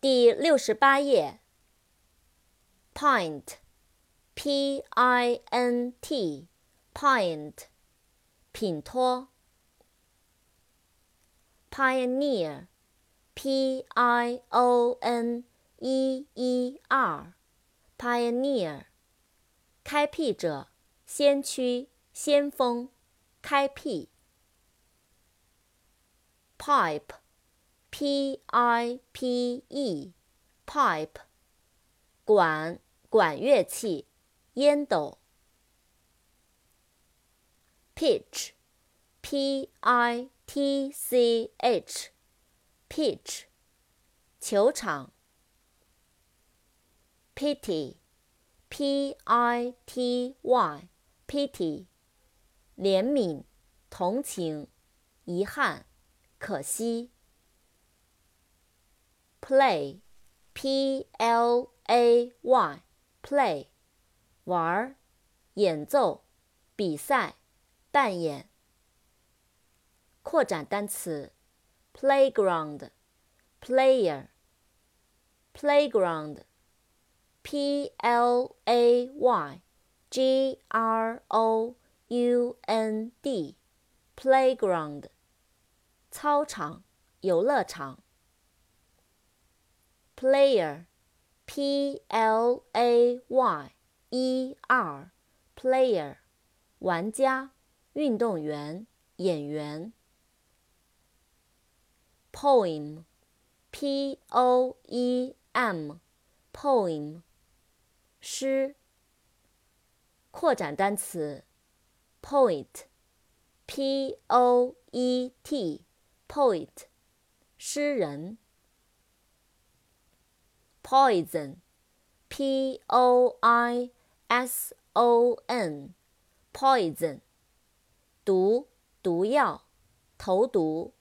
第六十八页。Pint，P-I-N-T，Pint，品托。Pioneer，P-I-O-N-E-E-R，Pioneer，开辟者，先驱，先锋，开辟。Pipe pipe, pipe, 管，管乐器，烟斗。Pitch，P-I-T-C-H，Pitch，球场。Pity，P-I-T-Y，Pity，怜悯，同情，遗憾。可惜。Play，P-L-A-Y，Play，玩儿，演奏，比赛，扮演。扩展单词：playground，playground，P-L-A-Y-G-R-O-U-N-D，playground。操场，游乐场。 Player，P-L-A-Y-E-R，Player，玩家，运动员，演员。Poem，P-O-E-M，Poem，诗。扩展单词：poet，P-O-E-T。poet，诗人。 poison，p-o-i-s-o-n，poison，毒，毒药，投毒。